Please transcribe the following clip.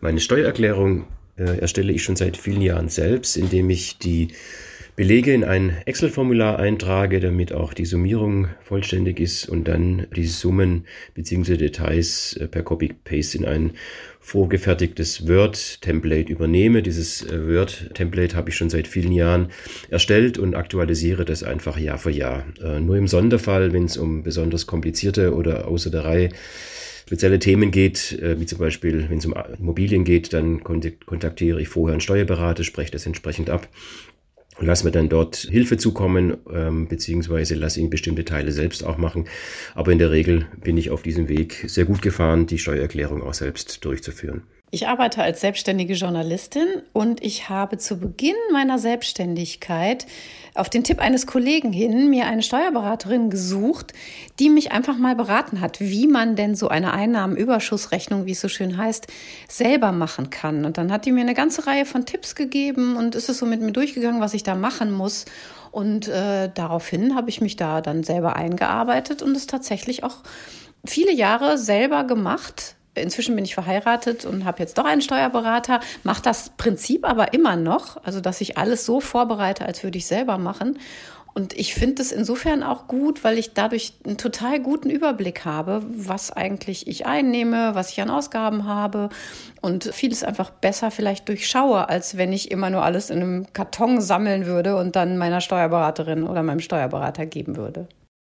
Meine Steuererklärung äh, erstelle ich schon seit vielen Jahren selbst, indem ich die Belege in ein Excel-Formular eintrage, damit auch die Summierung vollständig ist und dann die Summen bzw. Details äh, per Copy-Paste in ein vorgefertigtes Word-Template übernehme. Dieses äh, Word-Template habe ich schon seit vielen Jahren erstellt und aktualisiere das einfach Jahr für Jahr. Äh, nur im Sonderfall, wenn es um besonders komplizierte oder außer der Reihe spezielle Themen geht, wie zum Beispiel, wenn es um Immobilien geht, dann kontaktiere ich vorher einen Steuerberater, spreche das entsprechend ab lass mir dann dort Hilfe zukommen, ähm, beziehungsweise lass ihn bestimmte Teile selbst auch machen. Aber in der Regel bin ich auf diesem Weg sehr gut gefahren, die Steuererklärung auch selbst durchzuführen. Ich arbeite als selbstständige Journalistin und ich habe zu Beginn meiner Selbstständigkeit auf den Tipp eines Kollegen hin mir eine Steuerberaterin gesucht, die mich einfach mal beraten hat, wie man denn so eine Einnahmenüberschussrechnung, wie es so schön heißt, selber machen kann. Und dann hat die mir eine ganze Reihe von Tipps gegeben und ist es so mit mir durchgegangen, was ich da machen muss. Und äh, daraufhin habe ich mich da dann selber eingearbeitet und es tatsächlich auch viele Jahre selber gemacht Inzwischen bin ich verheiratet und habe jetzt doch einen Steuerberater, mache das Prinzip aber immer noch, also dass ich alles so vorbereite, als würde ich selber machen. Und ich finde es insofern auch gut, weil ich dadurch einen total guten Überblick habe, was eigentlich ich einnehme, was ich an Ausgaben habe und vieles einfach besser vielleicht durchschaue, als wenn ich immer nur alles in einem Karton sammeln würde und dann meiner Steuerberaterin oder meinem Steuerberater geben würde.